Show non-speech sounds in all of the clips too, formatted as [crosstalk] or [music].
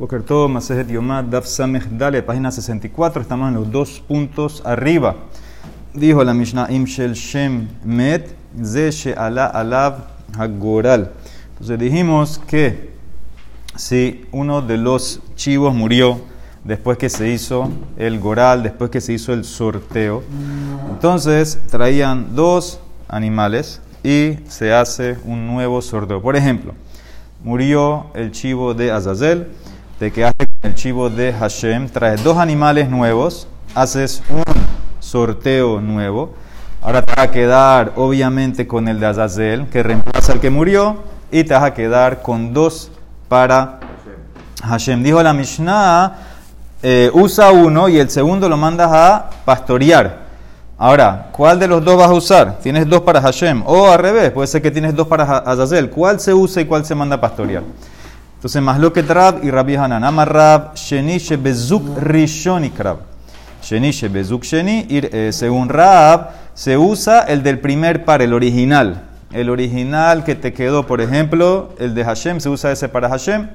Boker Tov, Masejet Yomad, Daf Samech Dale, página 64, estamos en los dos puntos arriba. Dijo la Mishnah Imshel Shem Met, Ze She'ala Alav Hagoral. Entonces dijimos que si uno de los chivos murió después que se hizo el Goral, después que se hizo el sorteo, entonces traían dos animales y se hace un nuevo sorteo. Por ejemplo, murió el chivo de Azazel, te quedaste con el chivo de Hashem, traes dos animales nuevos, haces un sorteo nuevo. Ahora te vas a quedar, obviamente, con el de Azazel, que reemplaza al que murió, y te vas a quedar con dos para Hashem. Dijo la Mishnah, eh, usa uno y el segundo lo mandas a pastorear. Ahora, ¿cuál de los dos vas a usar? Tienes dos para Hashem. O al revés, puede ser que tienes dos para Azazel. ¿Cuál se usa y cuál se manda a pastorear? Entonces, que Rab y Rabbi Hanan. Amar Rab, Sheni Shebezuk Rishon y Krab. Sheni Shebezuk Sheni. Eh, según Rab, se usa el del primer par, el original. El original que te quedó, por ejemplo, el de Hashem, se usa ese para Hashem.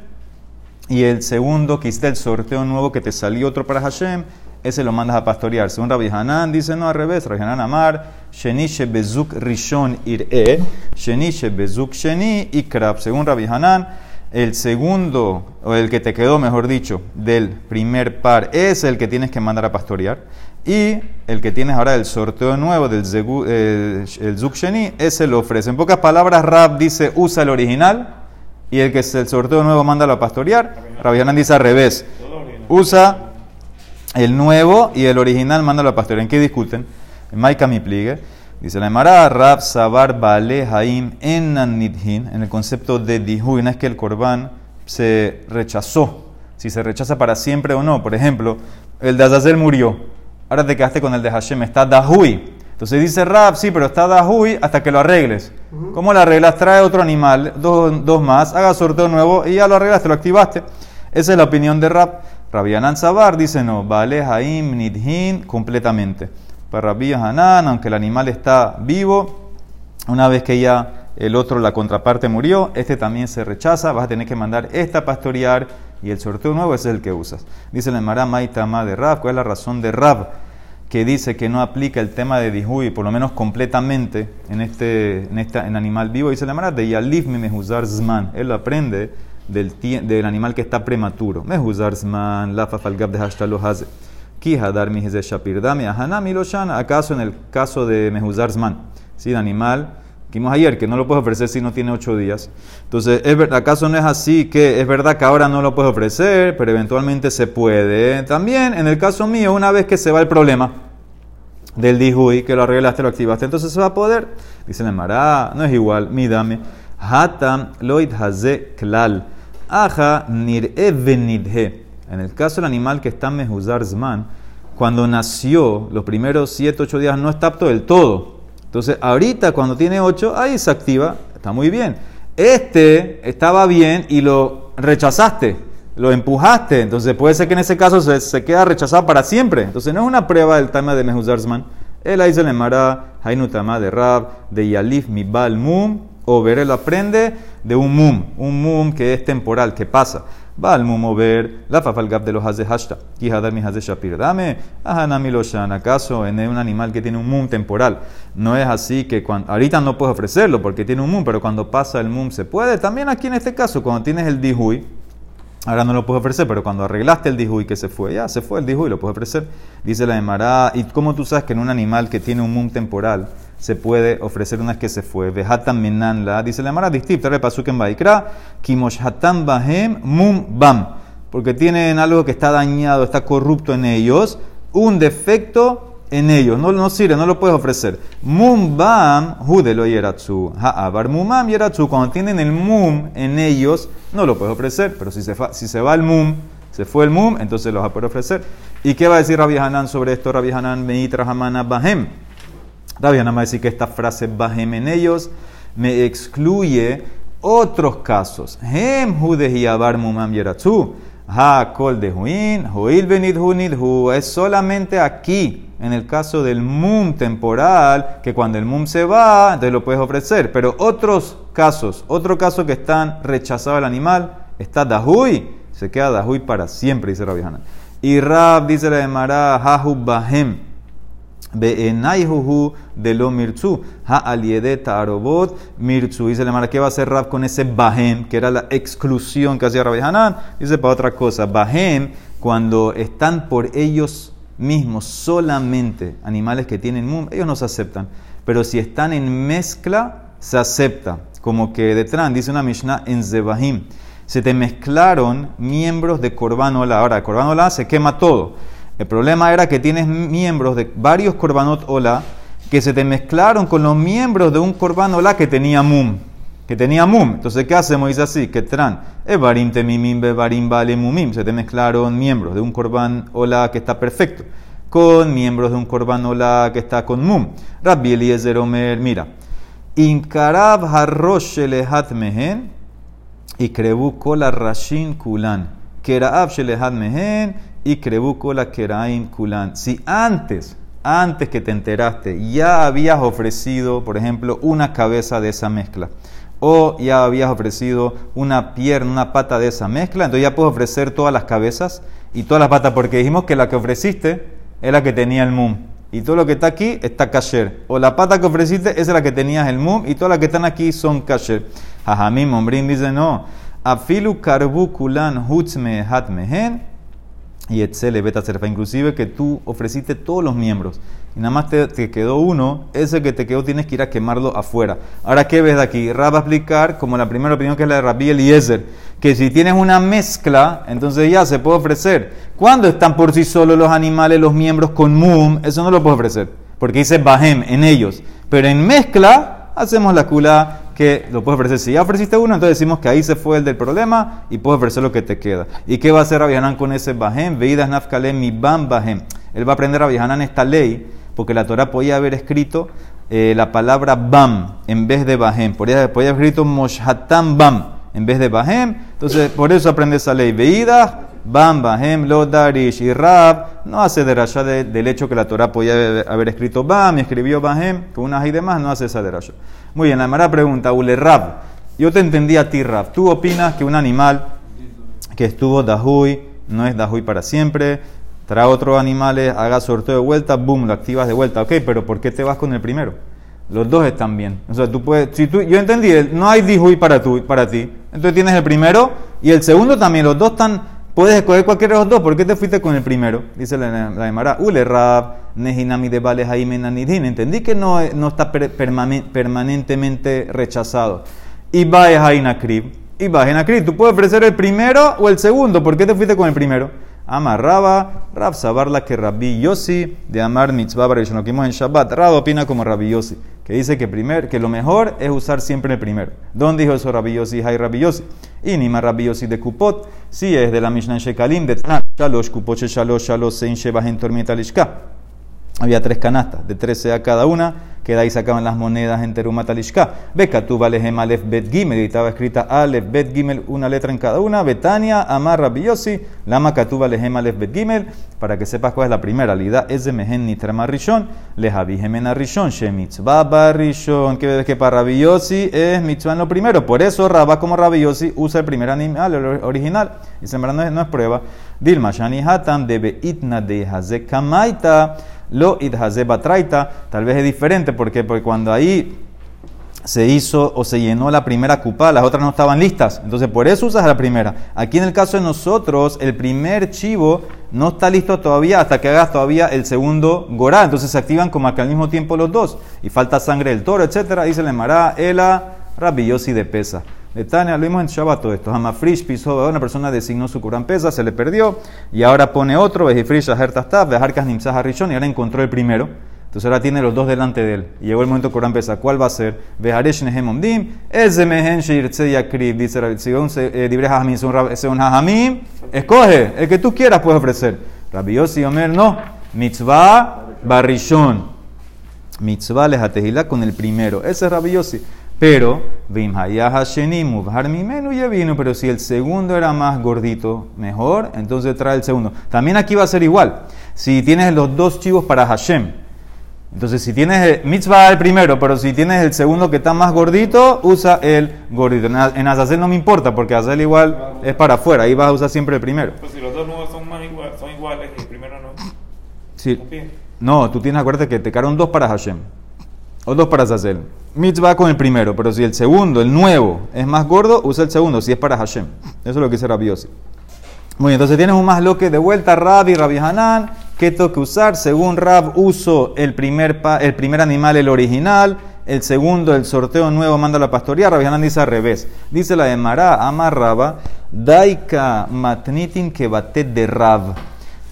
Y el segundo, que hiciste el sorteo nuevo que te salió otro para Hashem, ese lo mandas a pastorear. Según Rabbi Hanan, dice no al revés. Rabbi Hanan Amar, Sheni Shebezuk Rishon Ir'e, Sheni Shebezuk Sheni Ikrab. Según Rabbi Hanan, el segundo, o el que te quedó, mejor dicho, del primer par, es el que tienes que mandar a pastorear. Y el que tienes ahora del sorteo nuevo, del el Zuk Sheni, ese lo ofrece. En pocas palabras, Rab dice usa el original y el que es el sorteo nuevo mándalo a pastorear. Rabbi Hanan dice al revés. Usa el nuevo y el original mándalo a pastorear. ¿En qué discuten? En Maika mi pligue. Dice la Emara, Rab Sabar Bale Haim en Nidhin, en el concepto de Dihu, no es que el Corban se rechazó, si se rechaza para siempre o no. Por ejemplo, el de Azazel murió, ahora te quedaste con el de Hashem, está Dahui. Entonces dice Rab, sí, pero está Dahui hasta que lo arregles. ¿Cómo lo arreglas? Trae otro animal, dos, dos más, haga sorteo nuevo y ya lo arreglaste, lo activaste. Esa es la opinión de Rab. Rabbi Hanan Sabar dice no, vale Haim Nidhin completamente. Para Rabbi Hanan, aunque el animal está vivo, una vez que ya el otro, la contraparte murió, este también se rechaza, vas a tener que mandar esta a pastorear y el sorteo nuevo es el que usas. Dice el Mará Maitama de Rab, ¿cuál es la razón de Rab? Que dice que no aplica el tema de Dihui, por lo menos completamente, en este, en esta, en animal vivo. Dice el Mará de Yalif me mehuzar zman. Él aprende del, del animal que está prematuro. Mehuzar zman, la fafalgab de hashtalo haze. Kihadar mi shapir dame. ¿Acaso en el caso de mehuzar zman? ¿Sí? El animal que vimos ayer, que no lo puedes ofrecer si no tiene ocho días. Entonces, ¿es ¿acaso no es así que es verdad que ahora no lo puedes ofrecer, pero eventualmente se puede? También, en el caso mío, una vez que se va el problema del dihui, que lo arreglaste, lo activaste, entonces se va a poder. Dice el Mará, no es igual, mídame. Hatam loid haze klal. Aja nir'e venidhe. En el caso del animal que está en mehuzar cuando nació, los primeros 7, 8 días no está apto del todo. Entonces, ahorita cuando tiene 8, ahí se activa, está muy bien. Este estaba bien y lo rechazaste, lo empujaste. Entonces, puede ser que en ese caso se, se queda rechazado para siempre. Entoneh, no es una prueba del tema de mehuzar zman. Él ahí se le mara Hainutama de Rab, de Yalif Mibal Mum, o ver, él aprende de un mum, un mum que es temporal, que pasa. Va al mum ver la fafalgab de los haze hashta. Quijadar mi haze shapir. Dame, ahanami loshan. ¿Acaso en un animal que tiene un mum temporal? No es así que cuando, ahorita no puedes ofrecerlo porque tiene un mum, pero cuando pasa el mum se puede. También aquí en este caso, cuando tienes el dihui, Ahora no lo puedes ofrecer, pero cuando arreglaste el dihui que se fue, ya se fue el dihui, lo puedes ofrecer. Dice la Emara, ¿y cómo tú sabes que en un animal que tiene un mum temporal se puede ofrecer una que se fue? Vejatan minan la, dice la Emara, distip, te repasuk en baikra, kimoshatan bahem mum bam. Porque tienen algo que está dañado, está corrupto en ellos, un defecto en ellos, no, no sirve, no lo puedes ofrecer. Mum bam, judelo yeratsu. Ha'abar mumam yeratsu. Cuando tienen el mum en ellos, no lo puedes ofrecer. Pero si se, si se va el mum, se fue el mum, entonces los vas a poder ofrecer. ¿Y qué va a decir Rabbi Hanan sobre esto? Rabbi Hanan meitra hamana bahem. Rabbi Hanan va a decir que esta frase bahem en ellos me excluye otros casos. Hem jude abar mumam yeratsu. Ha kol de huin, huil benid hu Es solamente aquí en el caso del mum temporal, que cuando el mum se va, entonces lo puedes ofrecer. Pero otros casos, otro caso que están rechazado el animal, está dahui, Se queda Dahui para siempre, dice Rabbi Hanan. Y Rab dice la Emara, Hahu Bahem. Be'enaihuhu de lo mirtzu. Ha aliedet arobot mirtzu. Dice la Emara, ¿qué va a hacer Rab con ese Bahem? Que era la exclusión que hacía Rabbi Hanan. Dice para otra cosa. Bahem, cuando están por ellos mismos solamente animales que tienen mum, ellos no se aceptan. Pero si están en mezcla, se acepta. Como que detrás dice una Mishnah en Zebahim se te mezclaron miembros de Corban Ahora, Corban Ola se quema todo. El problema era que tienes miembros de varios Corbanot Ola que se te mezclaron con los miembros de un Corban Ola que tenía Mum. Que tenía Mum. Entonces, ¿qué hacemos? Dice así: que tran, Evarim temimim bevarim vale mumim. Se te mezclaron miembros de un Corban Ola que está perfecto con miembros de un Corban Ola que está con Mum. Rabbi Eliezer Omer, mira. Inkarab harrosh lehat mehen y krebu kola rashin kulan. Keraab shelehad mehen y krebu kola keraim kulan. Si antes, antes que te enteraste, ya habías ofrecido, por ejemplo, una cabeza de esa mezcla, o ya habías ofrecido una pierna, una pata de esa mezcla, entonces ya puedes ofrecer todas las cabezas y todas las patas, porque dijimos que la que ofreciste es la que tenía el mum. Y todo lo que está aquí está kasher. O la pata que ofreciste es la que tenías el mum y todas las que están aquí son kasher. Jajamim, Ombrim dice no. Afilu karbu kulan hutzme hat mehen y etzele beta serfa. Inclusive que tú ofreciste todos los miembros y nada más te, quedó uno, ese que te quedó tienes que ir a quemarlo afuera. Ahora, ¿qué ves de aquí? Rab va a explicar, como la primera opinión que es la de Rabbi Eliezer, que si tienes una mezcla, entonces ya se puede ofrecer. Cuando están por sí solos los animales, los miembros con mum, eso no lo puedes ofrecer, porque dice bahem en ellos. Pero en mezcla, hacemos la kula que lo puedes ofrecer. Si ya ofreciste uno, entonces decimos que ahí se fue el del problema y puedes ofrecer lo que te queda. ¿Y qué va a hacer Rabbi con ese bahem? Veidas nafkalem mi bam bahem. Él va a aprender a esta ley porque la Torah podía haber escrito eh, la palabra bam en vez de bahem. Podía, podía haber escrito moshatam bam en vez de bahem. Entonces, por eso aprende esa ley. Veida, bam, bahem, lo darish y rab. No hace derasha de, del hecho que la Torah podía haber escrito bam escribió bahem con unas y demás. No hace esa derasha. Muy bien, la mala pregunta, ule rab. Yo te entendí a ti, rab. ¿Tú opinas que un animal que estuvo dahui no es dahui para siempre? trae otros animales, haga sorteo de vuelta, boom, lo activas de vuelta. Ok, pero ¿por qué te vas con el primero? Los dos están bien. O sea, tú puedes, si tú, yo entendí, no hay dihui para, para ti. Entonces tienes el primero y el segundo también. Los dos están, puedes escoger cualquiera de los dos. ¿Por qué te fuiste con el primero? Dice la, la ule rab, nehinami de menanidin. Entendí que no, no está permanentemente rechazado. Y va a krib. Y a Tú puedes ofrecer el primero o el segundo. ¿Por qué te fuiste con el primero? Amarraba, Rab Sabarla que Rabbi Yossi de Amar Mitzvah. Lo en Shabbat. Rab opina como Rabbi Yossi, que dice que, primer, que lo mejor es usar siempre el primero. ¿Dónde dijo eso Rabbi Yossi? Hay Rabbi Yossi. Y Nima Rabbi Yossi de Kupot, si es de la Mishnah Shekalim, de Tanat, Shalosh, Kupot, Shalosh, Shalosh, Sein, Sheba, en Tormenta, Lishka. Había tres canastas, de 13 a cada una que de ahí sacaban las monedas en Terumat Alishka. Bekatu Lehem Alef Bet Gimel, y estaba escrita Alef Bet Gimel, una letra en cada una. Betania, Amar Rabbi Lama Katuba Lehem Alef Bet Gimel, para que sepas cuál es la primera. Lida es de Mehen Nitrama Rishon, Lehavi Gemena Rishon, Shemitzvah Rishon, que ves que para Rabbi es mitzvah en lo primero. Por eso Rabba como Rabbi usa el primer animal, el original. Y no es, no es prueba. Dilma Shani Hatam debe itna de Hazekamaita lo idhazeba traita, tal vez es diferente porque, porque cuando ahí se hizo o se llenó la primera cupa, las otras no estaban listas. Entonces, por eso usas la primera. Aquí en el caso de nosotros, el primer chivo no está listo todavía hasta que hagas todavía el segundo gorá. Entonces se activan como que al mismo tiempo los dos. Y falta sangre del toro, etcétera. Dice le mará, ela, rabillosi de pesa. Tania, lo vimos en Shabbat todo esto. Hamafrish pisó, una persona designó su Kurán pesa, se le perdió, y ahora pone otro, Vejifrish Ahertastab, Vejarkas Nimsah Rishon, y ahora encontró el primero. Entonces ahora tiene los dos delante de él. Y llegó el momento Corán pesa. ¿Cuál va a ser? Vejaresh Nehem Omdim, Ezemehen Shirtze Yakrib, dice un libre Hajamim, es un Hajamim, escoge, el que tú quieras puedes ofrecer. Rabbi y Omer, no, Mitzvah Barishon. Mitzvah Lejatehila con el primero. Ese es Rabbi pero, pero si el segundo era más gordito, mejor, entonces trae el segundo. También aquí va a ser igual. Si tienes los dos chivos para Hashem, Entonces, si tienes el mitzvah el primero, pero si tienes el segundo que está más gordito, usa el gordito. En, Azazel no me importa, porque Azazel igual es para afuera, ahí vas a usar siempre el primero. Pues si los dos nuevos son, más igual, son iguales y el primero no. Sí. ¿no tú tienes que acordarte que te quedaron dos para Hashem. O dos para Azazel. Mitzvah con el primero, pero si el segundo, el nuevo, es más gordo, usa el segundo, si es para Hashem. Eso es lo que dice Rabbi. Muy bien, entonces tienes un más loque de vuelta, Rab y Rabbi Hanan. ¿Qué tengo que usar? Según Rab, uso el primer, pa- el primer animal, el original. El segundo, el sorteo nuevo, manda la pastoría. Rabbi Hanan dice al revés. Dice la de Mará, Amarraba, Daika matnitin que de Rab.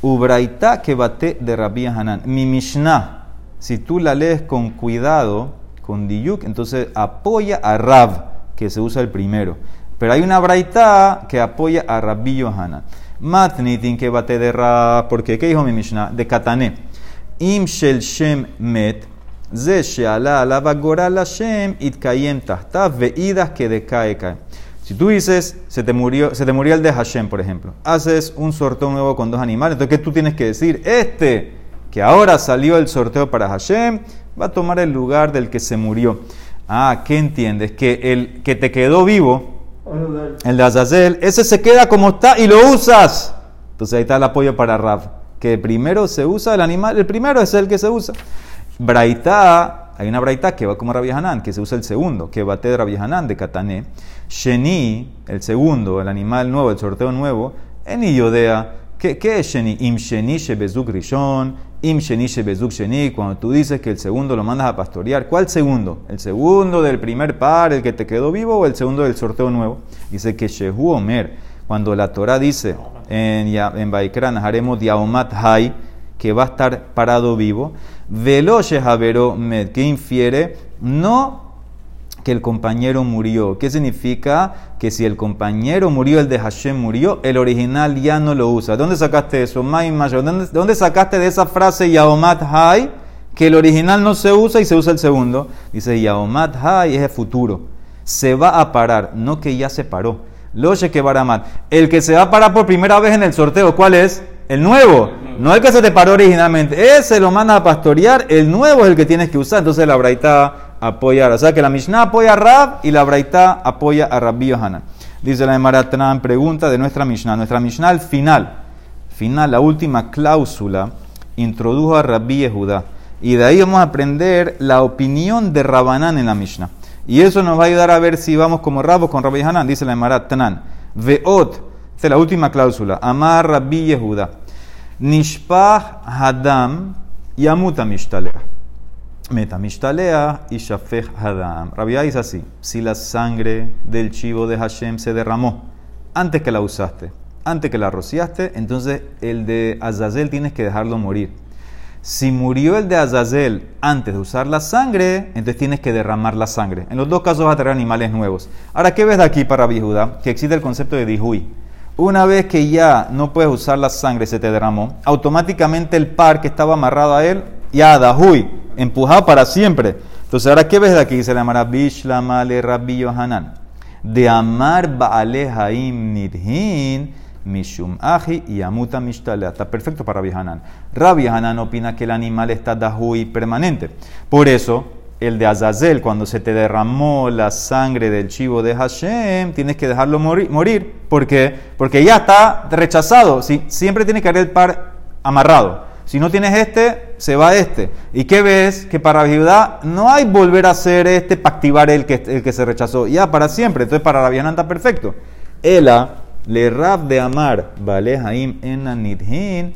Ubraita que de Rabbi Hanan. Mi Mishnah, si tú la lees con cuidado, con Diyuk, entonces apoya a Rab, que se usa el primero. Pero hay una braita que apoya a Rabbi Yohanan. Matnitin que bate de Rab, porque ¿qué dijo mi Mishnah? De Katané. Im shel shem met, ze sheala alaba goral Hashem itkayem tahtav veidas que decae cae. Si tú dices, se te, murió, se te murió el de Hashem, por ejemplo, haces un sorteo nuevo con dos animales, entonces ¿qué tú tienes que decir? Este, que ahora salió el sorteo para Hashem, va a tomar el lugar del que se murió. Ah, ¿qué entiendes? Que el que te quedó vivo, el de Azazel, ese se queda como está y lo usas. Entonces ahí está el apoyo para Rab. Que primero se usa el animal, el primero es el que se usa. Braita, hay una braita que va como Rabbi Hanan, que se usa el segundo, que bate de Rabbi Hanan de Katané. Sheni, el segundo, el animal nuevo, el sorteo nuevo, en Yodea. ¿Qué, ¿Qué es Sheni? Im Sheni Shebezuk Rishon, Im Sheni Shebezuk Sheni. Cuando tú dices que el segundo lo mandas a pastorear, ¿cuál segundo? ¿El segundo del primer par, el que te quedó vivo, o el segundo del sorteo nuevo? Dice que Shehu Omer, cuando la Torah dice en, en Baikran, haremos Diaomat Hai, que va a estar parado vivo, Velo Shehavero Med, que infiere, no que el compañero murió. ¿Qué significa? Que si el compañero murió, el de Hashem murió, el original ya no lo usa. ¿Dónde sacaste eso? ¿Dónde, dónde sacaste de esa frase Yaomat Hai? Que el original no se usa y se usa el segundo. Dice Yaomat Hai es el futuro. Se va a parar, no que ya se paró. Loche que baramat. El que se va a parar por primera vez en el sorteo, ¿cuál es? El nuevo. No el que se te paró originalmente. Ese lo manda a pastorear. El nuevo es el que tienes que usar. Entonces la braita apoya. O sea que la Mishnah apoya a Rab y la braita apoya a Rabbi Yohanan. Dice la Emaratran, pregunta de nuestra Mishnah. Nuestra Mishnah al final, final, la última cláusula, introdujo a Rabbi Yehuda. Y de ahí vamos a aprender la opinión de Rabanán en la Mishnah. Y eso nos va a ayudar a ver si vamos como Rab o con Rabbi Hanan. Dice la Emaratran. Veot, esta es la última cláusula. Amar Rabbi Yehuda. Nishpah Hadam Yamuta Mishtalea. Meta Mishtalea y Shafech Hadam. Rabbi dice así: si la sangre del chivo de Hashem se derramó antes que la usaste, antes que la rociaste, entonces el de Azazel tienes que dejarlo morir. Si murió el de Azazel antes de usar la sangre, entonces tienes que derramar la sangre. En los dos casos vas a traer animales nuevos. Ahora, ¿qué ves de aquí para Judá? Que existe el concepto de Dihui. Una vez que ya no puedes usar la sangre, se te derramó, automáticamente el par que estaba amarrado a él, ya Dahui, empujado para siempre. Entonces, ahora, ¿qué ves de aquí? Se llamará Bishlamale Rabbi Yohanan. De amar Baale Haim Nirhin. Mishum Aji y Amuta Mishtalea. Está perfecto para Hanan. Rabbi Hanan opina que el animal está dahui permanente. Por eso, el de Azazel, cuando se te derramó la sangre del chivo de Hashem, tienes que dejarlo morir. morir. ¿Por qué? Porque ya está rechazado. Si, siempre tiene que haber el par amarrado. Si no tienes este, se va este. ¿Y qué ves? Que para Judá no hay volver a hacer este para activar el que, se rechazó. Ya, para siempre. Entonces, para Rabbi está perfecto. Ela le rab de amar, vale haim en nidhin,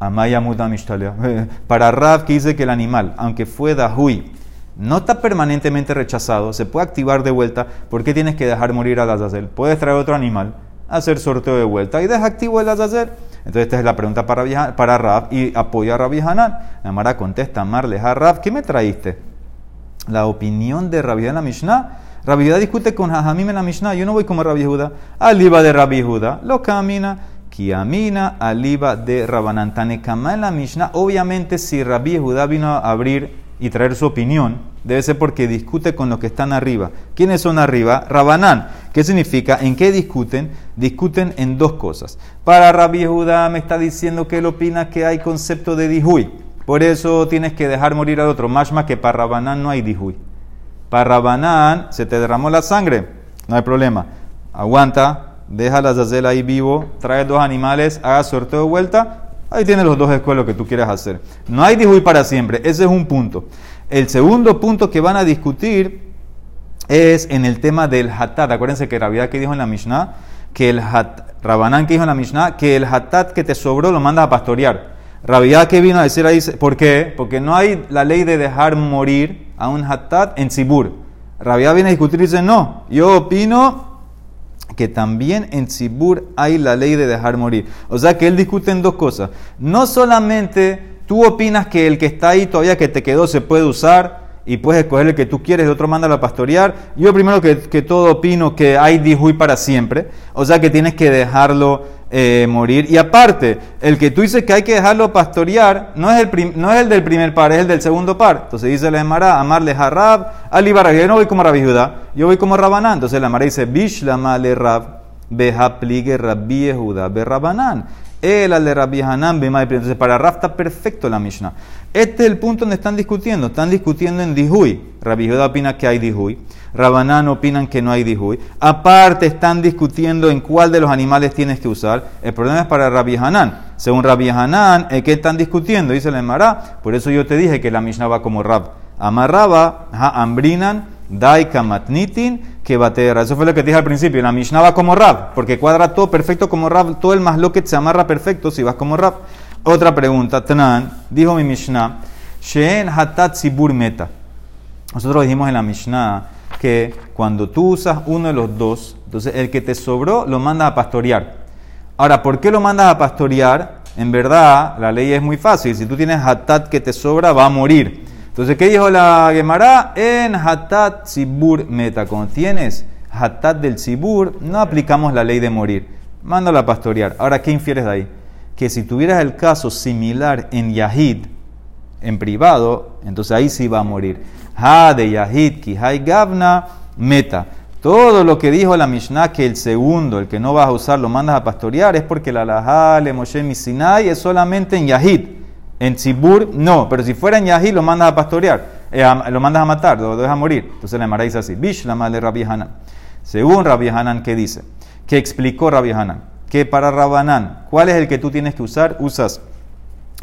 amaya. [laughs] Para Rab que dice que el animal, aunque fue dahui, no está permanentemente rechazado, se puede activar de vuelta, ¿por qué tienes que dejar morir al Azazel? Puedes traer otro animal, hacer sorteo de vuelta y deja activo el Azazel. Entonces esta es la pregunta para, para Rab y apoya a Rabbi Hanan. Amara contesta, Amar leja Rab, ¿qué me traíste? La opinión de Rabbi en la Mishnah. Rabbi discute con Jajamim en la Mishnah. Yo no voy como Rabbi Yehuda. Aliba de Rabbi Yehuda. Lo camina. Kiamina aliba de Rabanan. Tanekama en la Mishnah. Obviamente, si Rabbi Yehuda vino a abrir y traer su opinión, debe ser porque discute con los que están arriba. ¿Quiénes son arriba? Rabanán. ¿Qué significa? ¿En qué discuten? Discuten en dos cosas. Para Rabbi Yehuda me está diciendo que él opina que hay concepto de dihui. Por eso tienes que dejar morir al otro. Mashma que para Rabanán no hay dihui. Para Rabanán se te derramó la sangre, no hay problema. Aguanta, deja la zazel ahí vivo, trae dos animales, haga sorteo de vuelta. Ahí tienes los dos escuelos que tú quieras hacer. No hay dihui para siempre, ese es un punto. El segundo punto que van a discutir es en el tema del hatat. Acuérdense que Rabia que dijo en la Mishnah, que el hat, Rabanán que dijo en la Mishnah, que el hatat que te sobró lo mandas a pastorear. Rabia que vino a decir ahí, ¿por qué? Porque no hay la ley de dejar morir a un hatat en Sibur. Rabia viene a discutir y dice, no, yo opino que también en Sibur hay la ley de dejar morir. O sea que él discute en dos cosas. No solamente tú opinas que el que está ahí todavía que te quedó se puede usar, y puedes escoger el que tú quieres, el otro manda a pastorear. Yo primero que, todo opino que hay dijuy para siempre, o sea que tienes que dejarlo eh, morir. Y aparte, el que tú dices que hay que dejarlo pastorear no es, el no es el del primer par, es el del segundo par. Entonces dice la Emara, amarle a Rab, Ali yo no voy como Rabbi Judá, yo voy como Rabanán. Entonces la Emara dice, Bish la male Rab, beha pligue Rabbi Yehuda, be Rabanán. El al de Rabbi Hanan, Entonces para Rab está perfecto la Mishnah. Este es el punto donde están discutiendo. Están discutiendo en Dihui. Rabbi Judá opina que hay Dihui. Rabanán opinan que no hay Dihui. Aparte, están discutiendo en cuál de los animales tienes que usar. El problema es para Rabbi Hanan. Según Rabbi Hanan, ¿qué están discutiendo? Dice la Emara. Por eso yo te dije que la Mishnah va como Rab. Amarraba, ambrinan, daika matnitin, que. Eso fue lo que dije al principio. La Mishnah va como Rab, porque cuadra todo perfecto como Rab. Todo el más lo que se amarra perfecto si vas como Rab. Otra pregunta, Tanan, dijo mi Mishnah, Sheen Hatat Sibur Meta. Nosotros dijimos en la Mishnah que cuando tú usas uno de los dos, entonces el que te sobró lo mandas a pastorear. Ahora, ¿por qué lo mandas a pastorear? En verdad, la ley es muy fácil. Si tú tienes Hatat que te sobra, va a morir. Entonces, ¿qué dijo la Gemara? En Hatat Sibur Meta. Cuando tienes Hatat del Sibur, no aplicamos la ley de morir. Mándalo a pastorear. Ahora, ¿qué infieres de ahí? que si tuvieras el caso similar en Yahid, en privado, entonces ahí sí va a morir. Ha de Yahid, ki hay gavna, meta. Todo lo que dijo la Mishnah, que el segundo, el que no vas a usar, lo mandas a pastorear, es porque la Laha, le Moshe, Misinai, es solamente en Yahid. En Tzibur, no, pero si fuera en Yahid, lo mandas a pastorear, eh, lo mandas a matar, lo dejas morir. Entonces la Mara dice así: Bish la madre Rabbi Hanan. Según Rabbi Hanan, ¿qué dice? ¿Qué explicó Rabbi Hanan? que para Rabanán, ¿cuál es el que tú tienes que usar? Usas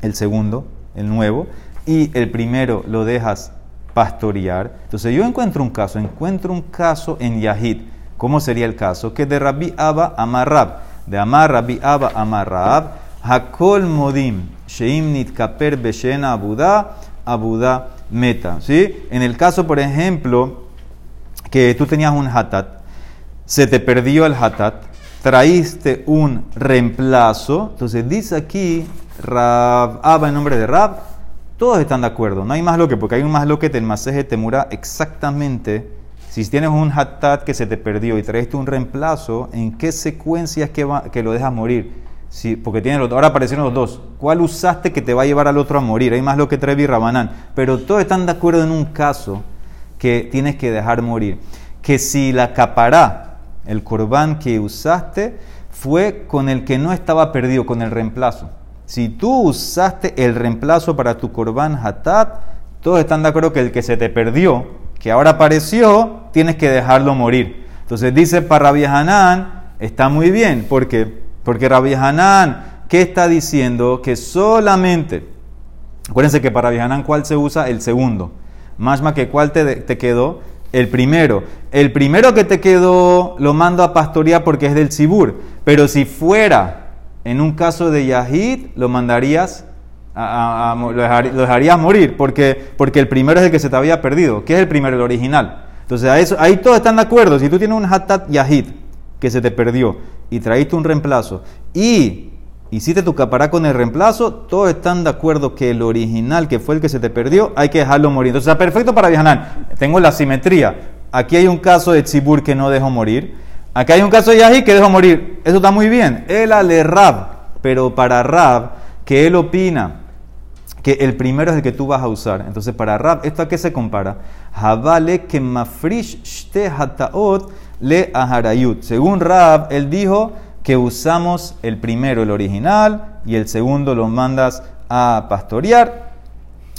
el segundo, el nuevo, y el primero lo dejas pastorear. Entonces yo encuentro un caso, encuentro un caso en Yahid. ¿Cómo sería el caso? Que de Rabbi Abba Amarrab, de Amar Rabbi Abba Amarrab, Hakol Modim, Sheim Nitkaper Beshena Abuda, Abuda Meta. ¿Sí? En el caso, por ejemplo, que tú tenías un hatat, se te perdió el hatat, traíste un reemplazo. Entonces dice aquí, Rab, Abba en nombre de Rab, todos están de acuerdo. No hay más lo que, porque hay un más lo que te temura exactamente. Si tienes un hatat que se te perdió y traíste un reemplazo, ¿en qué secuencia es que, que lo dejas morir? Sí, porque tiene los, ahora aparecieron los dos. ¿Cuál usaste que te va a llevar al otro a morir? Hay más lo que Trevi y Rabanán. Pero todos están de acuerdo en un caso que tienes que dejar morir. Que si la capará el corbán que usaste fue con el que no estaba perdido, con el reemplazo. Si tú usaste el reemplazo para tu corbán hatat, todos están de acuerdo que el que se te perdió, que ahora apareció, tienes que dejarlo morir. Entonces dice para Hanan, está muy bien, porque porque Rabbi Hanan, ¿qué está diciendo? Que solamente, acuérdense que para Rabbi Hanan, ¿cuál se usa? El segundo. Más más que cuál te, te quedó el primero. El primero que te quedó lo mando a pastorear porque es del Sibur. Pero si fuera en un caso de Yahid, lo mandarías, a, lo, dejarías morir. Porque, porque el primero es el que se te había perdido. ¿Qué es el primero? El original. Entonces a eso, ahí todos están de acuerdo. Si tú tienes un Hatat Yahid que se te perdió y traíste un reemplazo y hiciste tu capará con el reemplazo, todos están de acuerdo que el original, que fue el que se te perdió, hay que dejarlo morir. Entonces, está perfecto para viajar. Tengo la simetría. Aquí hay un caso de Tzibur que no dejó morir. Aquí hay un caso de Yahi que dejó morir. Eso está muy bien. Él ale Rab. Pero para Rab, que él opina que el primero es el que tú vas a usar. Entonces, para Rab, ¿esto a qué se compara? Javale que mafrish shte hataot le aharayut. Según Rab, él dijo que usamos el primero, el original, y el segundo lo mandas a pastorear.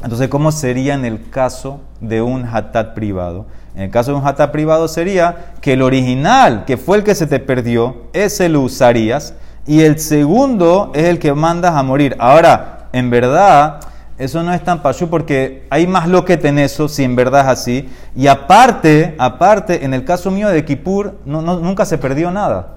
Entonces, ¿cómo sería en el caso de un hatat privado? En el caso de un hatat privado sería que el original, que fue el que se te perdió, ese lo usarías y el segundo es el que mandas a morir. Ahora, en verdad, eso no es tan pachú porque hay más lo que en eso, si en verdad es así. Y aparte, aparte, en el caso mío de Kippur, no, no- nunca se perdió nada.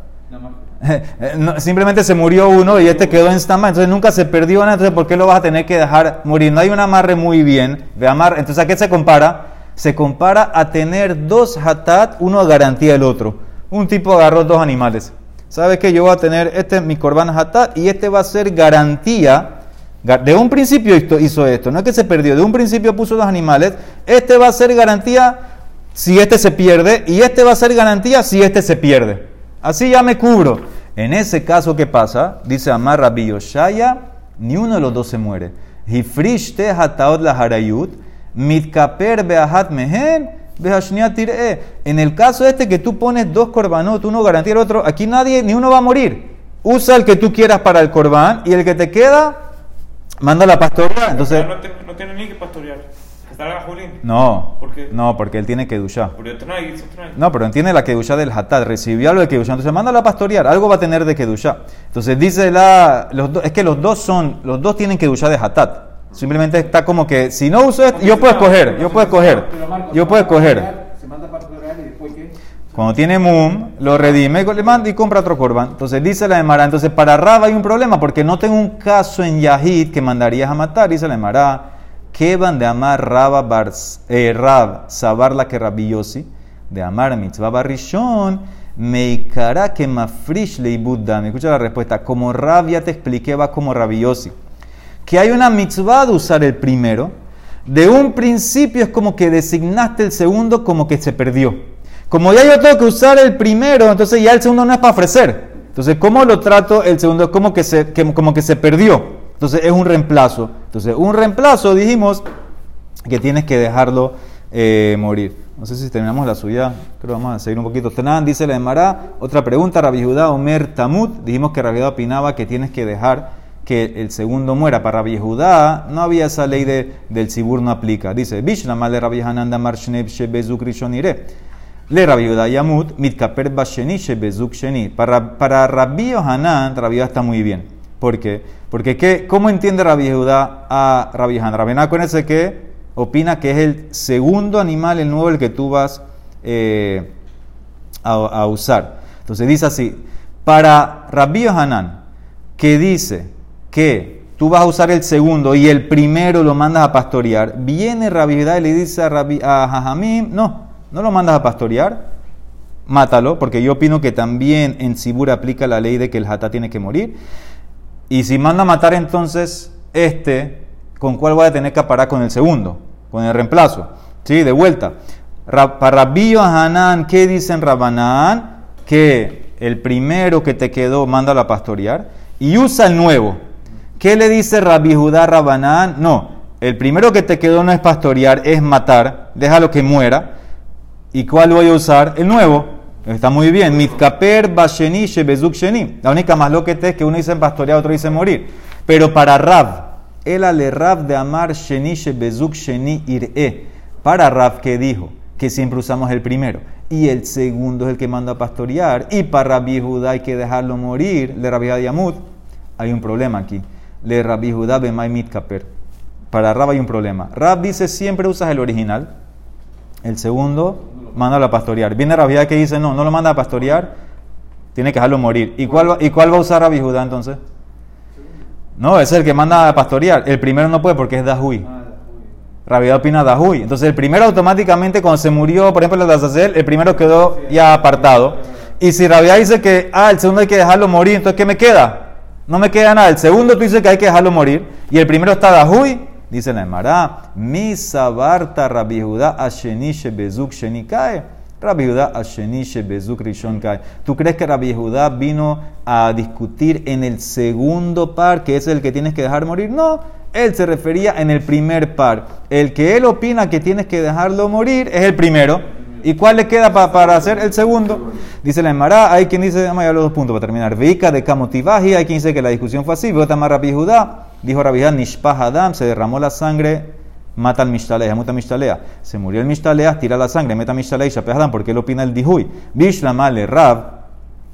[laughs] No, simplemente se murió uno y este quedó en stand entonces nunca se perdió nada, entonces ¿por qué lo vas a tener que dejar morir? No hay un amarre muy bien, de amarre, entonces ¿a qué se compara? Se compara a tener dos hatat, uno a garantía del otro. Un tipo agarró dos animales. ¿Sabes que Yo voy a tener este, mi corban hatat, y este va a ser garantía. De un principio hizo- esto, no es que se perdió, de un principio puso dos animales. Este va a ser garantía si este se pierde y este va a ser garantía si este se pierde. Así ya me cubro. En ese caso, ¿qué pasa? Dice Amar Rabbi Yoshaya, ni uno de los dos se muere. Hifrish te hataot la harayut, mitkaper beahat mehen. En el caso este que tú pones dos korbanot, uno garantía el otro, aquí nadie, ni uno va a morir. Usa el que tú quieras para el corbán y el que te queda, manda la pastoria. Entonces, no, te- no tiene ni que pastorear. Salga Julín. no, ¿Por qué? no, porque él tiene que otro no pero entiende la Kedusha del Hatat, recibió algo de Kedusha, entonces mándalo a pastorear, algo va a tener de Kedusha. Entonces dice la, los do- es que los dos son, los dos tienen Kedusha de Hatat. Simplemente está como que, si no uso esto, yo puedo escoger, yo puedo escoger, yo puedo escoger. Se manda para pastorear y después qué? Cuando tiene mum, lo redime, le manda y compra otro corban. Entonces dice la Emara, entonces para Rab hay un problema, porque no tengo un caso en Yahid que mandarías a matar, dice la Emara, que van de amar Rab, bar, eh, Rab sabar la que Rabiosi, de amar mitzvah barrishon, meikara que mafrish leibud dami. Escucha la respuesta, como Rab ya te expliqué, va como Rabiosi. Que hay una mitzvah de usar el primero, de un principio es como que designaste el segundo como que se perdió. Como ya yo tengo que usar el primero, entonces ya el segundo no es para ofrecer. Entonces, ¿cómo lo trato? El segundo como que se, perdió. Entonces, es un reemplazo. Entonces, un reemplazo dijimos que tienes que dejarlo eh, morir. No sé si terminamos la suya, creo que vamos a seguir un poquito. Tenan, dice la de Mará. Otra pregunta, Rabbi Judá Omer Tamut. Dijimos que Rabbi Judá opinaba que tienes que dejar que el segundo muera. Para Rabbi Judá no había esa ley de, del Sibur, no aplica. Dice, Bishna mal de Rabbi Hananda Mar Shneb Shebezuk Rishon Ire. Le Rabbi Judá Yamut, Mitkaper Basheni Shebezuk Sheni. Para, para Rabbi Hanan, Rabbi está muy bien. ¿Por qué? Porque ¿qué, ¿cómo entiende Rabbi Judá a Rabbi Hanan? Rabbi que opina que es el segundo animal, el nuevo, el que tú vas eh, a, a usar. Entonces dice así, para Rabbi Hanan, que dice que tú vas a usar el segundo y el primero lo mandas a pastorear, viene Rabbi Judá y le dice a, Rabbi, a Jajamim, no, no lo mandas a pastorear, mátalo, porque yo opino que también en Sibur aplica la ley de que el hatá tiene que morir. Y si manda a matar entonces este, ¿con cuál voy a tener que parar con el segundo? Con el reemplazo. Sí, de vuelta. Ra- Para Rabbi Hanan, ¿qué dicen Rabanán? Que el primero que te quedó, mándalo a pastorear y usa el nuevo. ¿Qué le dice Rabbi Judá Rabanán? No, el primero que te quedó no es pastorear, es matar, déjalo que muera. ¿Y cuál voy a usar? El nuevo. Está muy bien. Mitkaper basheni shebezuk sheni. La única más lo que te es que uno dice pastorear, otro dice morir. Pero para Rab, el ale Rab de amar sheni shebezuk sheni ir'e. Para Rab que dijo que siempre usamos el primero y el segundo es el que manda a pastorear. Y para Rabbi Judá hay que dejarlo morir. Le Rabbi Yamud. Hay un problema aquí. Le Rabbi Judá bemay mitkaper. Para Rab hay un problema. Rab dice siempre usas el original. El segundo, mándalo a pastorear. Viene Judá que dice, no, no lo manda a pastorear, tiene que dejarlo morir. ¿Y cuál, va- ¿Y cuál va a usar Rabbi Judá entonces? No, es el que manda a pastorear. El primero no puede porque es Dahui. Rabbi Judá opina Dahui. Entonces el primero automáticamente cuando se murió, por ejemplo, el de Azazel, el primero quedó ya apartado. Y si Judá dice que, ah, el segundo hay que dejarlo morir, entonces ¿qué me queda? No me queda nada. El segundo tú dices que hay que dejarlo morir. Y el primero está Dahui. Dice la Emara, mi sabarta Rabbi Judá asheni shebezuk sheni kae. Rabbi Judá asheni shebezuk rishon kae. ¿Tú crees que Rabbi Judá vino a discutir en el segundo par, que es el que tienes que dejar morir? No, él se refería en el primer par. El que él opina que tienes que dejarlo morir es el primero. ¿Y cuál le queda pa- para hacer el segundo? Dice la Emara, hay quien dice, vamos a los dos puntos para terminar. Vika de Kamotibaji, hay quien dice que la discusión fue así. Vota más Rabbi Judá, dijo Rabbi Judá, Nishpah Adam, se derramó la sangre mata al Mishtalea, muta Mishtalea. Se murió el Mishtalea, tira la sangre, meta Mishtalea y Shapehadam, porque él opina el Dihui. Bishlamale Rab,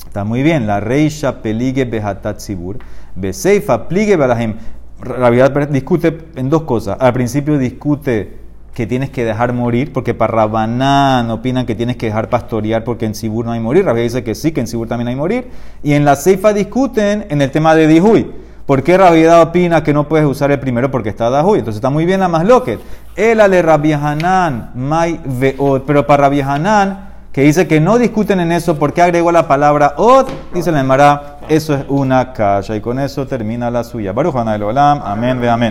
está muy bien, la reisha peligue behatat sibur, beseifa pligue balahim. Rabiat discute en dos cosas. Al principio discute que tienes que dejar morir, porque para Rabanán opinan que tienes que dejar pastorear porque en Sibur no hay morir. Rabia dice que sí, que en Sibur también hay morir. Y en la Seifa discuten en el tema de Dihui. ¿Por qué Rabia opina que no puedes usar el primero porque está Dahui? Entonces está muy bien la más loca. El ale Hanan, mai veod. Pero para Hanan, que dice que no discuten en eso, ¿por qué agregó la palabra od? Dice la Emara, eso es una calla. Y con eso termina la suya. Baruch Olam, amén ve amén.